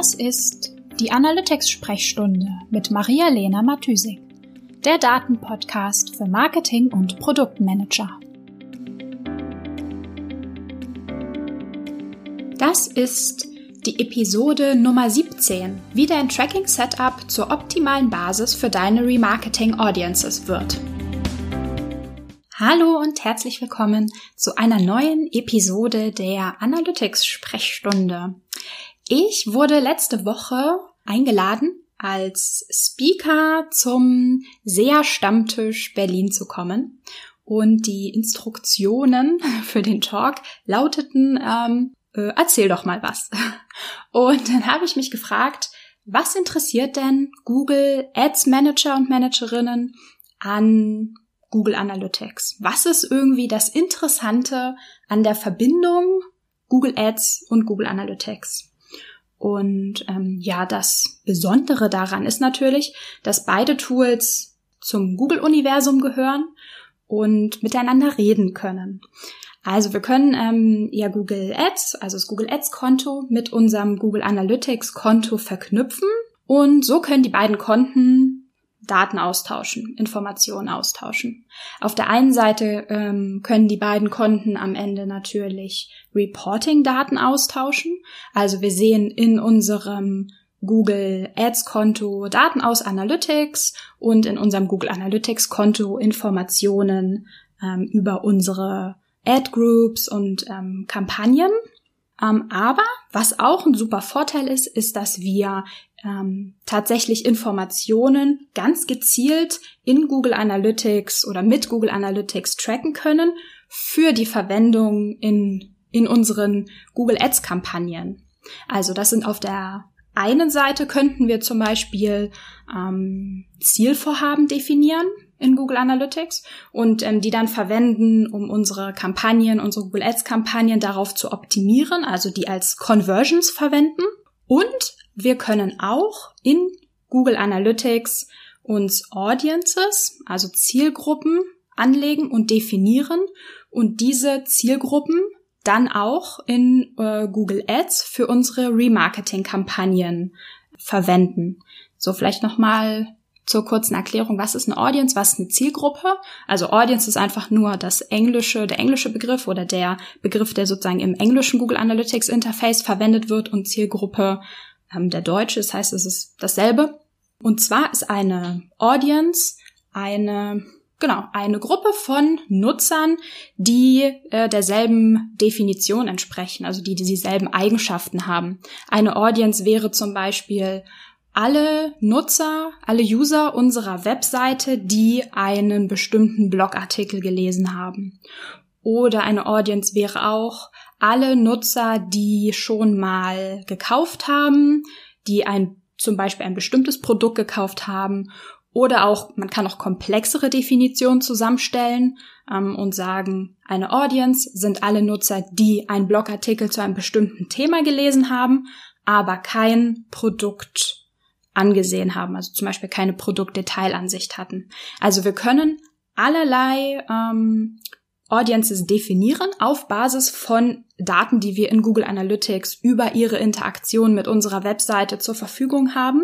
Das ist die Analytics-Sprechstunde mit Maria-Lena Matysik, der Datenpodcast für Marketing- und Produktmanager. Das ist die Episode Nummer 17, wie dein Tracking-Setup zur optimalen Basis für deine Remarketing-Audiences wird. Hallo und herzlich willkommen zu einer neuen Episode der Analytics-Sprechstunde. Ich wurde letzte Woche eingeladen, als Speaker zum SEA-Stammtisch Berlin zu kommen. Und die Instruktionen für den Talk lauteten, ähm, äh, erzähl doch mal was. Und dann habe ich mich gefragt, was interessiert denn Google Ads Manager und Managerinnen an Google Analytics? Was ist irgendwie das Interessante an der Verbindung Google Ads und Google Analytics? Und ähm, ja, das Besondere daran ist natürlich, dass beide Tools zum Google-Universum gehören und miteinander reden können. Also wir können ähm, ja Google Ads, also das Google Ads Konto mit unserem Google Analytics Konto verknüpfen und so können die beiden Konten Daten austauschen, Informationen austauschen. Auf der einen Seite ähm, können die beiden Konten am Ende natürlich Reporting-Daten austauschen. Also wir sehen in unserem Google Ads Konto Daten aus Analytics und in unserem Google Analytics Konto Informationen ähm, über unsere Ad Groups und ähm, Kampagnen. Ähm, aber was auch ein super Vorteil ist, ist, dass wir ähm, tatsächlich Informationen ganz gezielt in Google Analytics oder mit Google Analytics tracken können für die Verwendung in, in unseren Google Ads Kampagnen. Also das sind auf der einen Seite könnten wir zum Beispiel ähm, Zielvorhaben definieren in Google Analytics und ähm, die dann verwenden, um unsere Kampagnen, unsere Google Ads Kampagnen darauf zu optimieren, also die als Conversions verwenden. Und wir können auch in Google Analytics uns Audiences, also Zielgruppen anlegen und definieren und diese Zielgruppen dann auch in äh, Google Ads für unsere Remarketing-Kampagnen verwenden. So vielleicht nochmal zur kurzen Erklärung, was ist eine Audience, was ist eine Zielgruppe? Also Audience ist einfach nur das englische, der englische Begriff oder der Begriff, der sozusagen im englischen Google Analytics Interface verwendet wird und Zielgruppe ähm, der deutsche, das heißt, es ist dasselbe. Und zwar ist eine Audience eine genau eine Gruppe von Nutzern, die äh, derselben Definition entsprechen, also die, die dieselben Eigenschaften haben. Eine Audience wäre zum Beispiel alle Nutzer, alle User unserer Webseite, die einen bestimmten Blogartikel gelesen haben. Oder eine Audience wäre auch alle Nutzer, die schon mal gekauft haben, die ein zum Beispiel ein bestimmtes Produkt gekauft haben oder auch, man kann auch komplexere Definitionen zusammenstellen ähm, und sagen, eine Audience sind alle Nutzer, die einen Blogartikel zu einem bestimmten Thema gelesen haben, aber kein Produkt angesehen haben, also zum Beispiel keine Produktdetailansicht hatten. Also wir können allerlei ähm, Audiences definieren auf Basis von Daten, die wir in Google Analytics über ihre Interaktion mit unserer Webseite zur Verfügung haben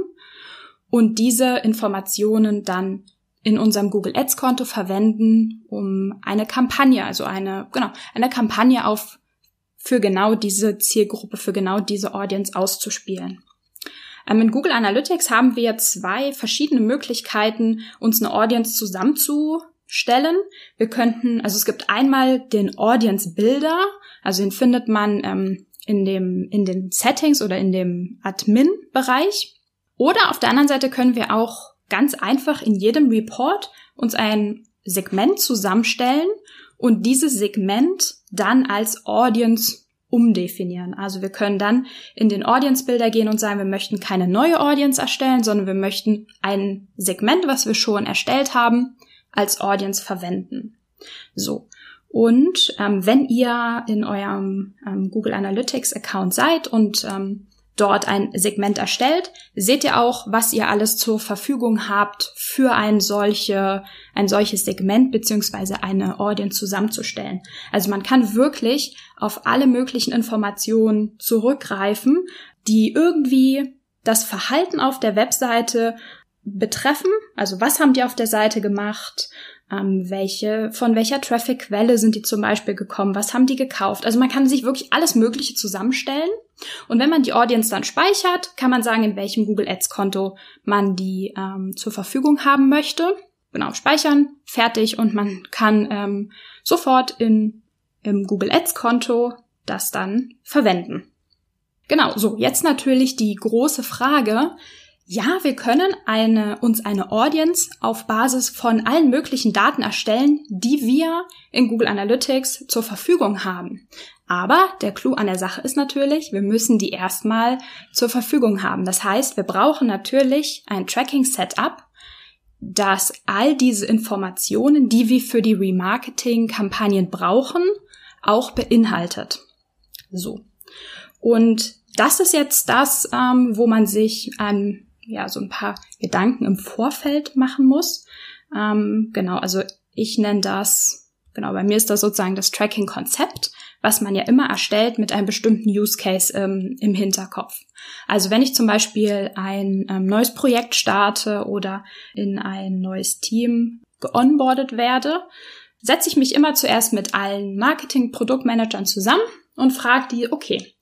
und diese Informationen dann in unserem Google Ads Konto verwenden, um eine Kampagne, also eine, genau, eine Kampagne auf, für genau diese Zielgruppe, für genau diese Audience auszuspielen. Ähm, in Google Analytics haben wir zwei verschiedene Möglichkeiten, uns eine Audience zusammenzustellen. Wir könnten, also es gibt einmal den Audience Builder, also den findet man ähm, in dem, in den Settings oder in dem Admin-Bereich. Oder auf der anderen Seite können wir auch ganz einfach in jedem Report uns ein Segment zusammenstellen und dieses Segment dann als Audience umdefinieren. Also wir können dann in den Audience Builder gehen und sagen, wir möchten keine neue Audience erstellen, sondern wir möchten ein Segment, was wir schon erstellt haben, als Audience verwenden. So. Und ähm, wenn ihr in eurem ähm, Google Analytics Account seid und ähm, dort ein Segment erstellt, seht ihr auch, was ihr alles zur Verfügung habt, für ein solche, ein solches Segment beziehungsweise eine Audience zusammenzustellen. Also man kann wirklich auf alle möglichen Informationen zurückgreifen, die irgendwie das Verhalten auf der Webseite betreffen. Also was haben die auf der Seite gemacht? Ähm, welche, von welcher Traffic-Quelle sind die zum Beispiel gekommen? Was haben die gekauft? Also man kann sich wirklich alles Mögliche zusammenstellen. Und wenn man die Audience dann speichert, kann man sagen, in welchem Google Ads Konto man die ähm, zur Verfügung haben möchte. Genau, speichern, fertig und man kann ähm, sofort in, im Google Ads Konto das dann verwenden. Genau, so, jetzt natürlich die große Frage, ja, wir können eine, uns eine Audience auf Basis von allen möglichen Daten erstellen, die wir in Google Analytics zur Verfügung haben. Aber der Clou an der Sache ist natürlich, wir müssen die erstmal zur Verfügung haben. Das heißt, wir brauchen natürlich ein Tracking-Setup, das all diese Informationen, die wir für die Remarketing-Kampagnen brauchen, auch beinhaltet. So. Und das ist jetzt das, ähm, wo man sich ähm, ja so ein paar Gedanken im Vorfeld machen muss. Ähm, genau, also ich nenne das, genau, bei mir ist das sozusagen das Tracking-Konzept, was man ja immer erstellt mit einem bestimmten Use Case ähm, im Hinterkopf. Also wenn ich zum Beispiel ein ähm, neues Projekt starte oder in ein neues Team geonboardet werde, setze ich mich immer zuerst mit allen Marketing-Produktmanagern zusammen und frage die, okay,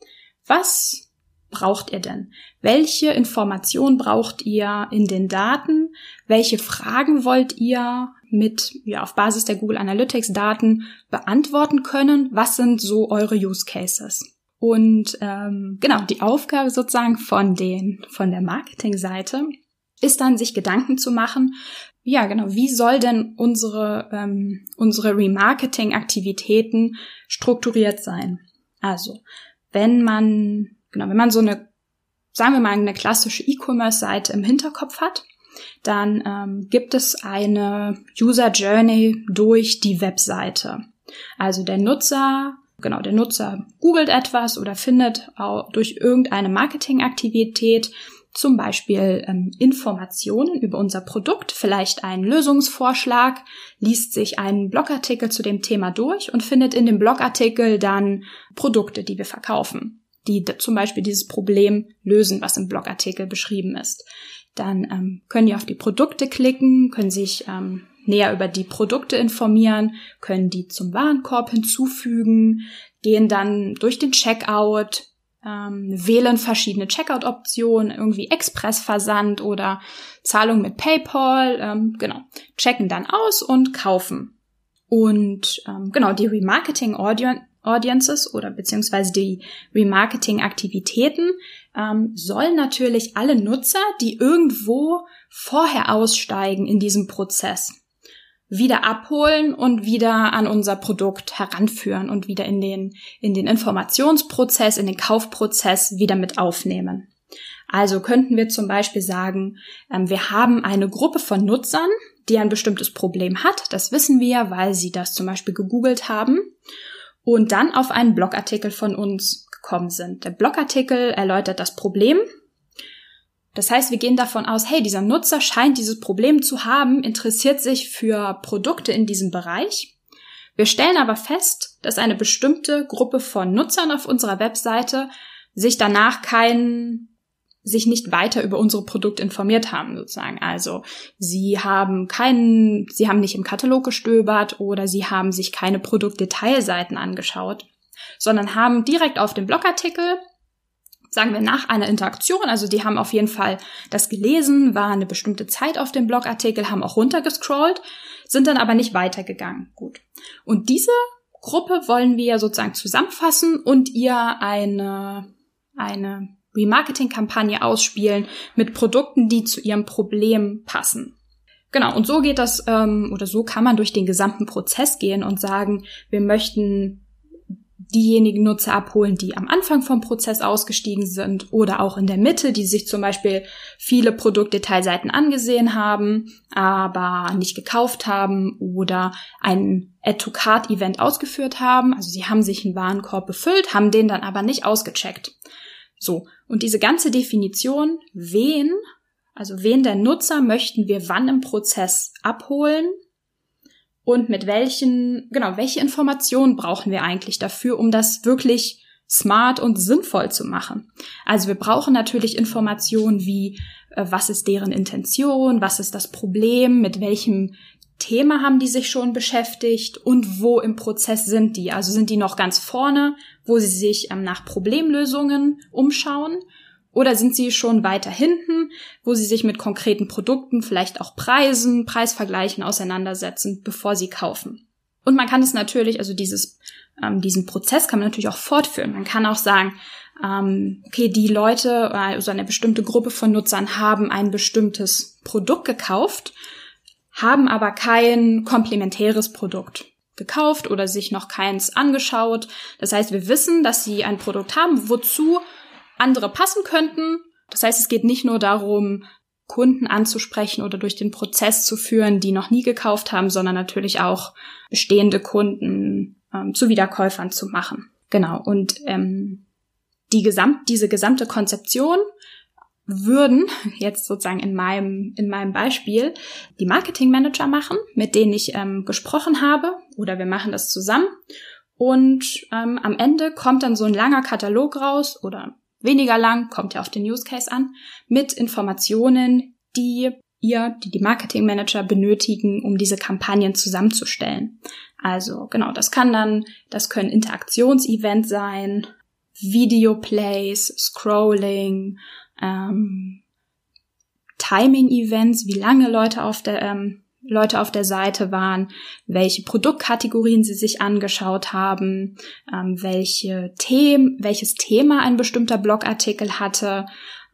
was braucht ihr denn? Welche Informationen braucht ihr in den Daten? Welche Fragen wollt ihr mit, ja, auf Basis der Google Analytics Daten beantworten können? Was sind so eure Use Cases? Und ähm, genau, die Aufgabe sozusagen von den, von der Marketingseite ist dann, sich Gedanken zu machen, ja, genau, wie soll denn unsere, ähm, unsere Remarketing-Aktivitäten strukturiert sein? Also, wenn man Genau, wenn man so eine, sagen wir mal, eine klassische E-Commerce-Seite im Hinterkopf hat, dann ähm, gibt es eine User Journey durch die Webseite. Also der Nutzer, genau, der Nutzer googelt etwas oder findet auch durch irgendeine Marketingaktivität zum Beispiel ähm, Informationen über unser Produkt, vielleicht einen Lösungsvorschlag, liest sich einen Blogartikel zu dem Thema durch und findet in dem Blogartikel dann Produkte, die wir verkaufen die zum Beispiel dieses Problem lösen, was im Blogartikel beschrieben ist. Dann ähm, können die auf die Produkte klicken, können sich ähm, näher über die Produkte informieren, können die zum Warenkorb hinzufügen, gehen dann durch den Checkout, ähm, wählen verschiedene Checkout-Optionen, irgendwie Expressversand oder Zahlung mit PayPal, ähm, genau, checken dann aus und kaufen. Und ähm, genau, die Remarketing-Audience Audiences oder beziehungsweise die Remarketing-Aktivitäten ähm, sollen natürlich alle Nutzer, die irgendwo vorher aussteigen in diesem Prozess, wieder abholen und wieder an unser Produkt heranführen und wieder in den, in den Informationsprozess, in den Kaufprozess wieder mit aufnehmen. Also könnten wir zum Beispiel sagen, ähm, wir haben eine Gruppe von Nutzern, die ein bestimmtes Problem hat. Das wissen wir, weil sie das zum Beispiel gegoogelt haben und dann auf einen Blogartikel von uns gekommen sind. Der Blogartikel erläutert das Problem. Das heißt, wir gehen davon aus, hey, dieser Nutzer scheint dieses Problem zu haben, interessiert sich für Produkte in diesem Bereich. Wir stellen aber fest, dass eine bestimmte Gruppe von Nutzern auf unserer Webseite sich danach keinen sich nicht weiter über unsere Produkte informiert haben, sozusagen. Also sie haben keinen, sie haben nicht im Katalog gestöbert oder sie haben sich keine Produktdetailseiten angeschaut, sondern haben direkt auf dem Blogartikel, sagen wir nach einer Interaktion, also die haben auf jeden Fall das gelesen, war eine bestimmte Zeit auf dem Blogartikel, haben auch runtergescrollt, sind dann aber nicht weitergegangen. Gut. Und diese Gruppe wollen wir sozusagen zusammenfassen und ihr eine, eine Remarketing-Kampagne ausspielen mit Produkten, die zu ihrem Problem passen. Genau, und so geht das, ähm, oder so kann man durch den gesamten Prozess gehen und sagen, wir möchten diejenigen Nutzer abholen, die am Anfang vom Prozess ausgestiegen sind oder auch in der Mitte, die sich zum Beispiel viele Produktdetailseiten angesehen haben, aber nicht gekauft haben oder ein Add-to-Card-Event ausgeführt haben. Also sie haben sich einen Warenkorb befüllt, haben den dann aber nicht ausgecheckt. So, und diese ganze Definition, wen, also wen der Nutzer möchten wir wann im Prozess abholen und mit welchen, genau, welche Informationen brauchen wir eigentlich dafür, um das wirklich smart und sinnvoll zu machen. Also wir brauchen natürlich Informationen wie, äh, was ist deren Intention, was ist das Problem, mit welchem Thema haben die sich schon beschäftigt und wo im Prozess sind die? Also sind die noch ganz vorne, wo sie sich ähm, nach Problemlösungen umschauen? Oder sind sie schon weiter hinten, wo sie sich mit konkreten Produkten, vielleicht auch Preisen, Preisvergleichen auseinandersetzen, bevor sie kaufen? Und man kann es natürlich, also dieses, ähm, diesen Prozess kann man natürlich auch fortführen. Man kann auch sagen, ähm, okay, die Leute, also eine bestimmte Gruppe von Nutzern haben ein bestimmtes Produkt gekauft haben aber kein komplementäres Produkt gekauft oder sich noch keins angeschaut. Das heißt, wir wissen, dass sie ein Produkt haben, wozu andere passen könnten. Das heißt, es geht nicht nur darum, Kunden anzusprechen oder durch den Prozess zu führen, die noch nie gekauft haben, sondern natürlich auch bestehende Kunden ähm, zu Wiederkäufern zu machen. Genau. Und ähm, die gesamt, diese gesamte Konzeption würden jetzt sozusagen in meinem in meinem Beispiel die Marketing Manager machen, mit denen ich ähm, gesprochen habe, oder wir machen das zusammen. Und ähm, am Ende kommt dann so ein langer Katalog raus oder weniger lang, kommt ja auf den Use Case an, mit Informationen, die ihr, die die Marketing Manager benötigen, um diese Kampagnen zusammenzustellen. Also genau, das kann dann, das können Interaktionsevents sein, Videoplays, Scrolling, ähm, Timing-Events, wie lange Leute auf der ähm, Leute auf der Seite waren, welche Produktkategorien sie sich angeschaut haben, ähm, welche Themen, welches Thema ein bestimmter Blogartikel hatte,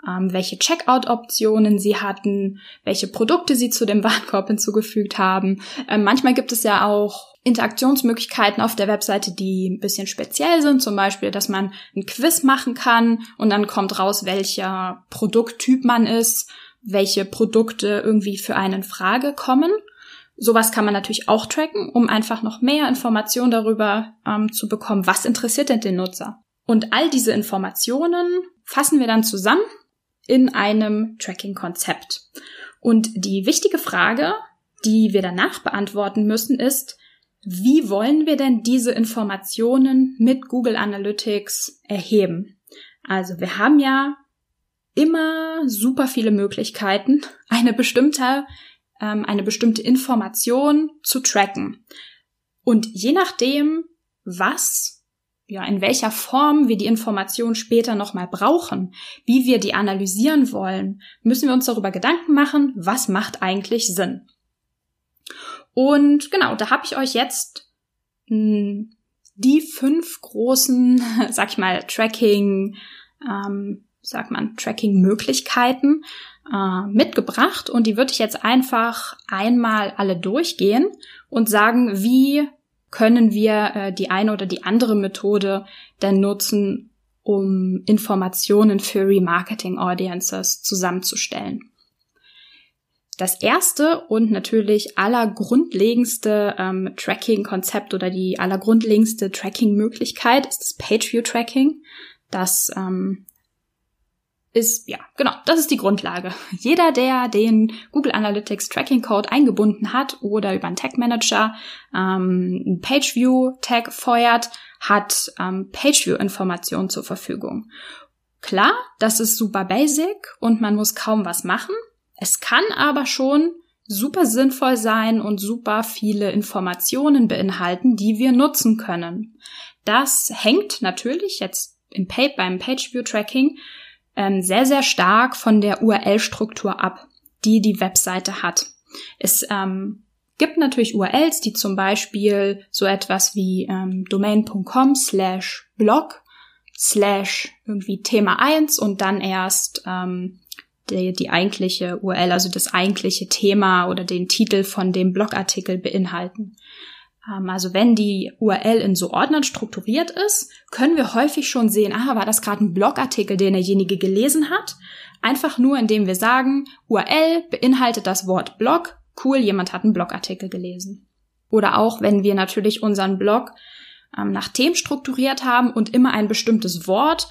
ähm, welche Checkout-Optionen sie hatten, welche Produkte sie zu dem Warenkorb hinzugefügt haben. Ähm, manchmal gibt es ja auch Interaktionsmöglichkeiten auf der Webseite, die ein bisschen speziell sind, zum Beispiel, dass man ein Quiz machen kann und dann kommt raus, welcher Produkttyp man ist, welche Produkte irgendwie für einen Frage kommen. Sowas kann man natürlich auch tracken, um einfach noch mehr Informationen darüber ähm, zu bekommen, was interessiert denn den Nutzer. Und all diese Informationen fassen wir dann zusammen in einem Tracking-Konzept. Und die wichtige Frage, die wir danach beantworten müssen, ist, wie wollen wir denn diese Informationen mit Google Analytics erheben? Also wir haben ja immer super viele Möglichkeiten, eine bestimmte, ähm, eine bestimmte Information zu tracken. Und je nachdem, was, ja, in welcher Form wir die Information später nochmal brauchen, wie wir die analysieren wollen, müssen wir uns darüber Gedanken machen, was macht eigentlich Sinn. Und genau, da habe ich euch jetzt mh, hm, die fünf großen, sag ich mal, Tracking, ähm, sag man, Tracking-Möglichkeiten äh, mitgebracht und die würde ich jetzt einfach einmal alle durchgehen und sagen, wie können wir äh, die eine oder die andere Methode denn nutzen, um Informationen für Remarketing Audiences zusammenzustellen. Das erste und natürlich allergrundlegendste ähm, Tracking-Konzept oder die allergrundlegendste Tracking-Möglichkeit ist das Pageview-Tracking. Das ähm, ist, ja, genau, das ist die Grundlage. Jeder, der den Google Analytics Tracking Code eingebunden hat oder über einen Tag Manager ähm, einen Pageview Tag feuert, hat ähm, Pageview Informationen zur Verfügung. Klar, das ist super basic und man muss kaum was machen. Es kann aber schon super sinnvoll sein und super viele Informationen beinhalten, die wir nutzen können. Das hängt natürlich jetzt im Page, beim Pageview Tracking ähm, sehr, sehr stark von der URL-Struktur ab, die die Webseite hat. Es ähm, gibt natürlich URLs, die zum Beispiel so etwas wie ähm, domain.com slash blog slash irgendwie Thema 1 und dann erst ähm, die, die eigentliche URL, also das eigentliche Thema oder den Titel von dem Blogartikel beinhalten. Ähm, also wenn die URL in so Ordnern strukturiert ist, können wir häufig schon sehen, ah, war das gerade ein Blogartikel, den derjenige gelesen hat? Einfach nur, indem wir sagen, URL beinhaltet das Wort Blog. Cool, jemand hat einen Blogartikel gelesen. Oder auch, wenn wir natürlich unseren Blog ähm, nach Themen strukturiert haben und immer ein bestimmtes Wort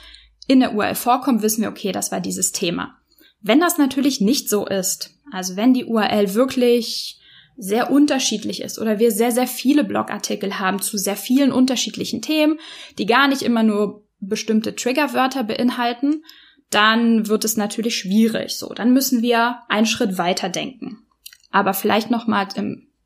in der URL vorkommt, wissen wir, okay, das war dieses Thema. Wenn das natürlich nicht so ist, also wenn die URL wirklich sehr unterschiedlich ist oder wir sehr, sehr viele Blogartikel haben zu sehr vielen unterschiedlichen Themen, die gar nicht immer nur bestimmte Triggerwörter beinhalten, dann wird es natürlich schwierig. So, dann müssen wir einen Schritt weiter denken. Aber vielleicht nochmal,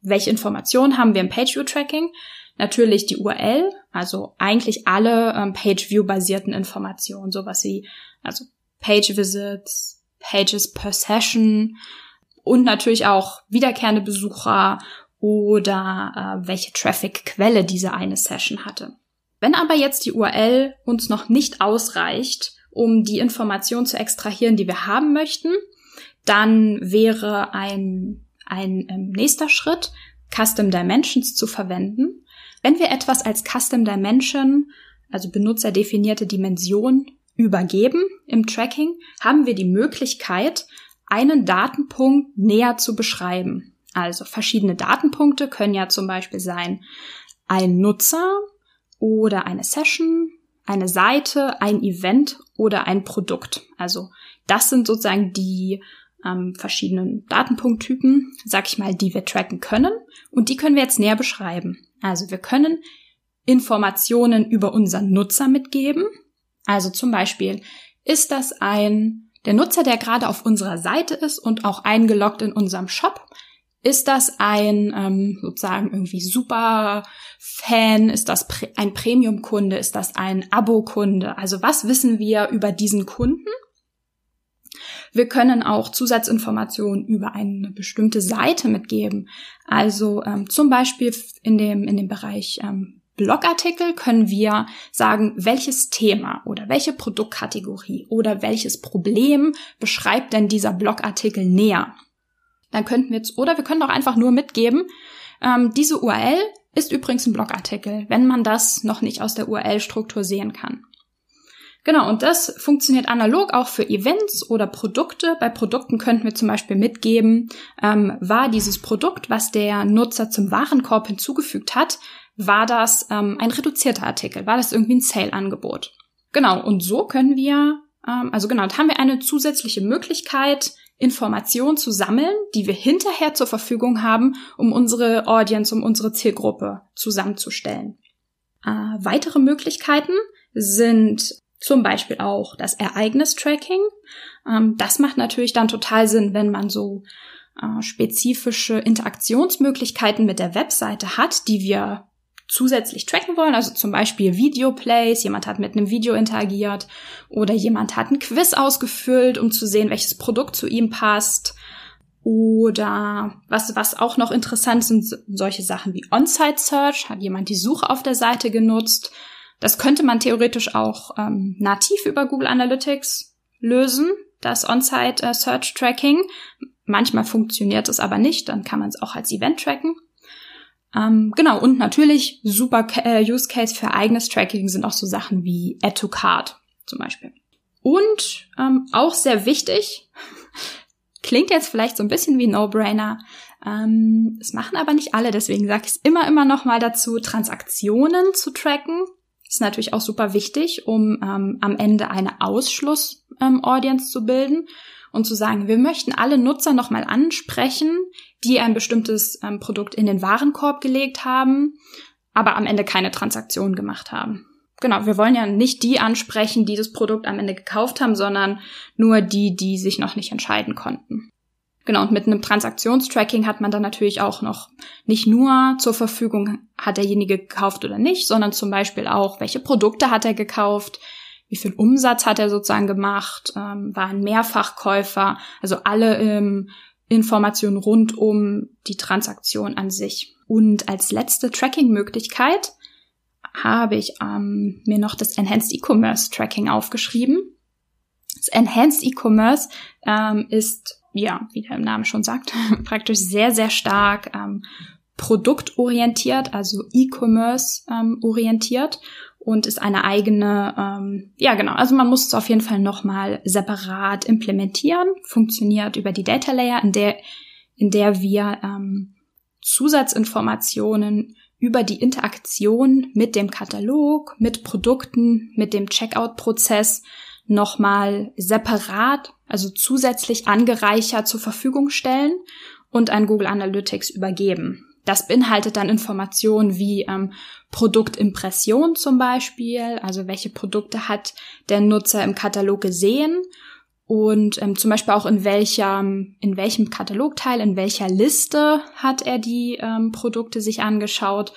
welche Informationen haben wir im Page-View-Tracking? Natürlich die URL, also eigentlich alle ähm, Page-View-basierten Informationen, sowas wie also Page-Visits, Pages per Session und natürlich auch wiederkehrende Besucher oder äh, welche Traffic-Quelle diese eine Session hatte. Wenn aber jetzt die URL uns noch nicht ausreicht, um die Information zu extrahieren, die wir haben möchten, dann wäre ein, ein ähm, nächster Schritt, Custom Dimensions zu verwenden. Wenn wir etwas als Custom Dimension, also benutzerdefinierte Dimension, übergeben im Tracking, haben wir die Möglichkeit, einen Datenpunkt näher zu beschreiben. Also verschiedene Datenpunkte können ja zum Beispiel sein ein Nutzer oder eine Session, eine Seite, ein Event oder ein Produkt. Also das sind sozusagen die ähm, verschiedenen Datenpunkttypen, sag ich mal, die wir tracken können. Und die können wir jetzt näher beschreiben. Also wir können Informationen über unseren Nutzer mitgeben. Also zum Beispiel, ist das ein, der Nutzer, der gerade auf unserer Seite ist und auch eingeloggt in unserem Shop, ist das ein ähm, sozusagen irgendwie super Fan? Ist das ein Premium-Kunde? Ist das ein Abo-Kunde? Also was wissen wir über diesen Kunden? Wir können auch Zusatzinformationen über eine bestimmte Seite mitgeben. Also ähm, zum Beispiel in dem, in dem Bereich ähm, Blogartikel können wir sagen, welches Thema oder welche Produktkategorie oder welches Problem beschreibt denn dieser Blogartikel näher. Dann könnten wir jetzt, oder wir können auch einfach nur mitgeben, ähm, diese URL ist übrigens ein Blogartikel, wenn man das noch nicht aus der URL-Struktur sehen kann. Genau, und das funktioniert analog auch für Events oder Produkte. Bei Produkten könnten wir zum Beispiel mitgeben, ähm, war dieses Produkt, was der Nutzer zum Warenkorb hinzugefügt hat, war das ähm, ein reduzierter Artikel, war das irgendwie ein Sale-Angebot. Genau, und so können wir, ähm, also genau, da haben wir eine zusätzliche Möglichkeit, Informationen zu sammeln, die wir hinterher zur Verfügung haben, um unsere Audience, um unsere Zielgruppe zusammenzustellen. Äh, weitere Möglichkeiten sind zum Beispiel auch das Ereignistracking. Ähm, das macht natürlich dann total Sinn, wenn man so äh, spezifische Interaktionsmöglichkeiten mit der Webseite hat, die wir zusätzlich tracken wollen, also zum Beispiel Videoplays, jemand hat mit einem Video interagiert oder jemand hat ein Quiz ausgefüllt, um zu sehen, welches Produkt zu ihm passt. Oder was, was auch noch interessant sind, solche Sachen wie On-Site Search. Hat jemand die Suche auf der Seite genutzt? Das könnte man theoretisch auch ähm, nativ über Google Analytics lösen, das On-Site äh, Search Tracking. Manchmal funktioniert es aber nicht, dann kann man es auch als Event tracken. Ähm, genau, und natürlich super äh, Use Case für eigenes Tracking sind auch so Sachen wie Add to Card zum Beispiel. Und ähm, auch sehr wichtig, klingt jetzt vielleicht so ein bisschen wie No-Brainer, ähm, das machen aber nicht alle, deswegen sage ich es immer, immer noch mal dazu, Transaktionen zu tracken. Ist natürlich auch super wichtig, um ähm, am Ende eine Ausschluss-Audience ähm, zu bilden und zu sagen, wir möchten alle Nutzer nochmal ansprechen, die ein bestimmtes ähm, Produkt in den Warenkorb gelegt haben, aber am Ende keine Transaktion gemacht haben. Genau, wir wollen ja nicht die ansprechen, die das Produkt am Ende gekauft haben, sondern nur die, die sich noch nicht entscheiden konnten. Genau, und mit einem Transaktionstracking hat man dann natürlich auch noch nicht nur zur Verfügung, hat derjenige gekauft oder nicht, sondern zum Beispiel auch, welche Produkte hat er gekauft, wie viel Umsatz hat er sozusagen gemacht, ähm, war ein Mehrfachkäufer, also alle ähm, Informationen rund um die Transaktion an sich. Und als letzte Tracking-Möglichkeit habe ich ähm, mir noch das Enhanced E-Commerce Tracking aufgeschrieben. Das Enhanced E-Commerce ähm, ist, ja, wie der Name schon sagt, praktisch sehr, sehr stark ähm, produktorientiert, also E-Commerce ähm, orientiert und ist eine eigene, ähm, ja genau, also man muss es auf jeden Fall nochmal separat implementieren, funktioniert über die Data Layer, in der, in der wir ähm, Zusatzinformationen über die Interaktion mit dem Katalog, mit Produkten, mit dem Checkout-Prozess nochmal separat, also zusätzlich angereichert zur Verfügung stellen und an Google Analytics übergeben. das beinhaltet dann Informationen wie ähm, Produktimpression zum Beispiel, also welche Produkte hat der Nutzer im Katalog gesehen und ähm, zum Beispiel auch in welchem, in welchem Katalogteil, in welcher Liste hat er die ähm, Produkte sich angeschaut.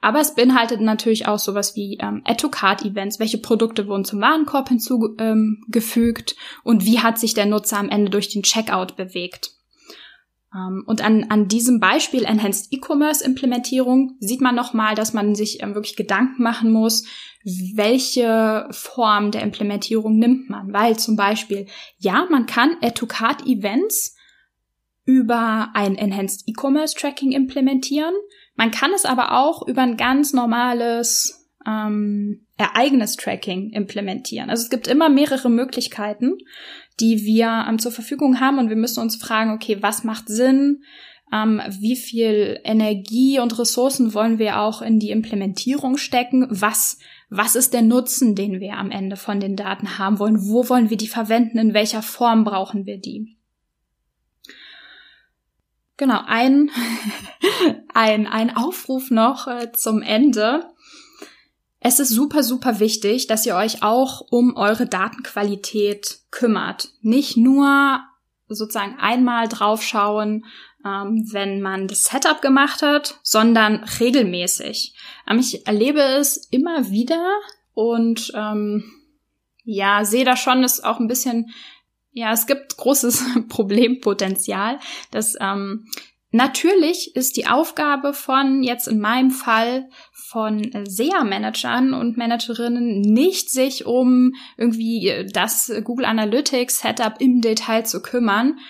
Aber es beinhaltet natürlich auch sowas wie ähm, Add-to-Card-Events. Welche Produkte wurden zum Warenkorb hinzugefügt ähm, und wie hat sich der Nutzer am Ende durch den Checkout bewegt? Ähm, und an, an diesem Beispiel Enhanced E-Commerce Implementierung sieht man nochmal, dass man sich ähm, wirklich Gedanken machen muss, welche Form der Implementierung nimmt man. Weil zum Beispiel, ja, man kann Add-to-Card-Events über ein Enhanced E-Commerce Tracking implementieren. Man kann es aber auch über ein ganz normales ähm, Ereignis-Tracking implementieren. Also es gibt immer mehrere Möglichkeiten, die wir ähm, zur Verfügung haben und wir müssen uns fragen, okay, was macht Sinn? Ähm, wie viel Energie und Ressourcen wollen wir auch in die Implementierung stecken? Was, was ist der Nutzen, den wir am Ende von den Daten haben wollen? Wo wollen wir die verwenden? In welcher Form brauchen wir die? Genau, ein, ein, ein Aufruf noch äh, zum Ende. Es ist super, super wichtig, dass ihr euch auch um eure Datenqualität kümmert. Nicht nur sozusagen einmal draufschauen, ähm, wenn man das Setup gemacht hat, sondern regelmäßig. Ähm, ich erlebe es immer wieder und ähm, ja, sehe da schon, ist auch ein bisschen, ja, es gibt großes Problempotenzial, dass ähm, Natürlich ist die Aufgabe von jetzt in meinem Fall von SEA-Managern und Managerinnen nicht sich um irgendwie äh, das Google Analytics Setup im Detail zu kümmern.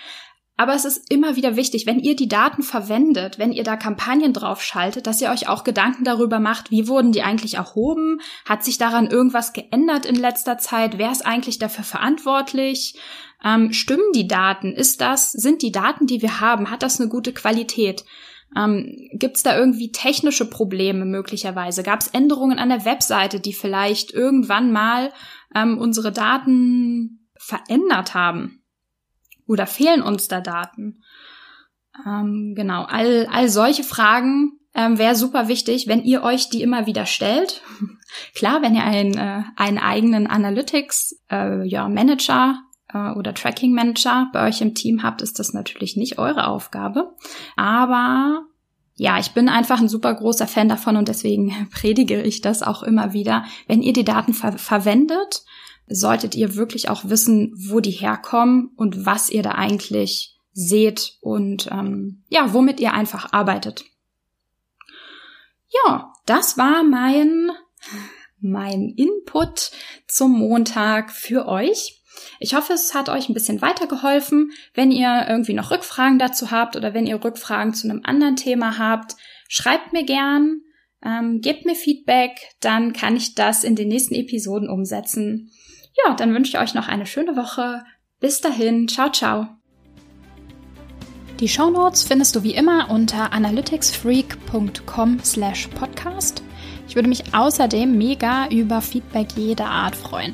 Aber es ist immer wieder wichtig, wenn ihr die Daten verwendet, wenn ihr da Kampagnen drauf schaltet, dass ihr euch auch Gedanken darüber macht, wie wurden die eigentlich erhoben? Hat sich daran irgendwas geändert in letzter Zeit? Wer ist eigentlich dafür verantwortlich? Ähm, stimmen die Daten? Ist das, sind die Daten, die wir haben, hat das eine gute Qualität? Ähm, Gibt es da irgendwie technische Probleme möglicherweise? Gab es Änderungen an der Webseite, die vielleicht irgendwann mal ähm, unsere Daten verändert haben? Oder fehlen uns da Daten? Ähm, genau, all, all solche Fragen ähm, wäre super wichtig, wenn ihr euch die immer wieder stellt. Klar, wenn ihr einen, äh, einen eigenen Analytics äh, ja, Manager äh, oder Tracking Manager bei euch im Team habt, ist das natürlich nicht eure Aufgabe. Aber ja, ich bin einfach ein super großer Fan davon und deswegen predige ich das auch immer wieder. Wenn ihr die Daten ver verwendet, solltet ihr wirklich auch wissen, wo die herkommen und was ihr da eigentlich seht und ähm, ja, womit ihr einfach arbeitet. Ja, das war mein mein Input zum Montag für euch. Ich hoffe, es hat euch ein bisschen weitergeholfen. Wenn ihr irgendwie noch Rückfragen dazu habt oder wenn ihr Rückfragen zu einem anderen Thema habt, schreibt mir gern, ähm, gebt mir Feedback, dann kann ich das in den nächsten Episoden umsetzen. Ja, dann wünsche ich euch noch eine schöne Woche. Bis dahin, ciao, ciao. Die Shownotes findest du wie immer unter analyticsfreak.com slash podcast. Ich würde mich außerdem mega über Feedback jeder Art freuen.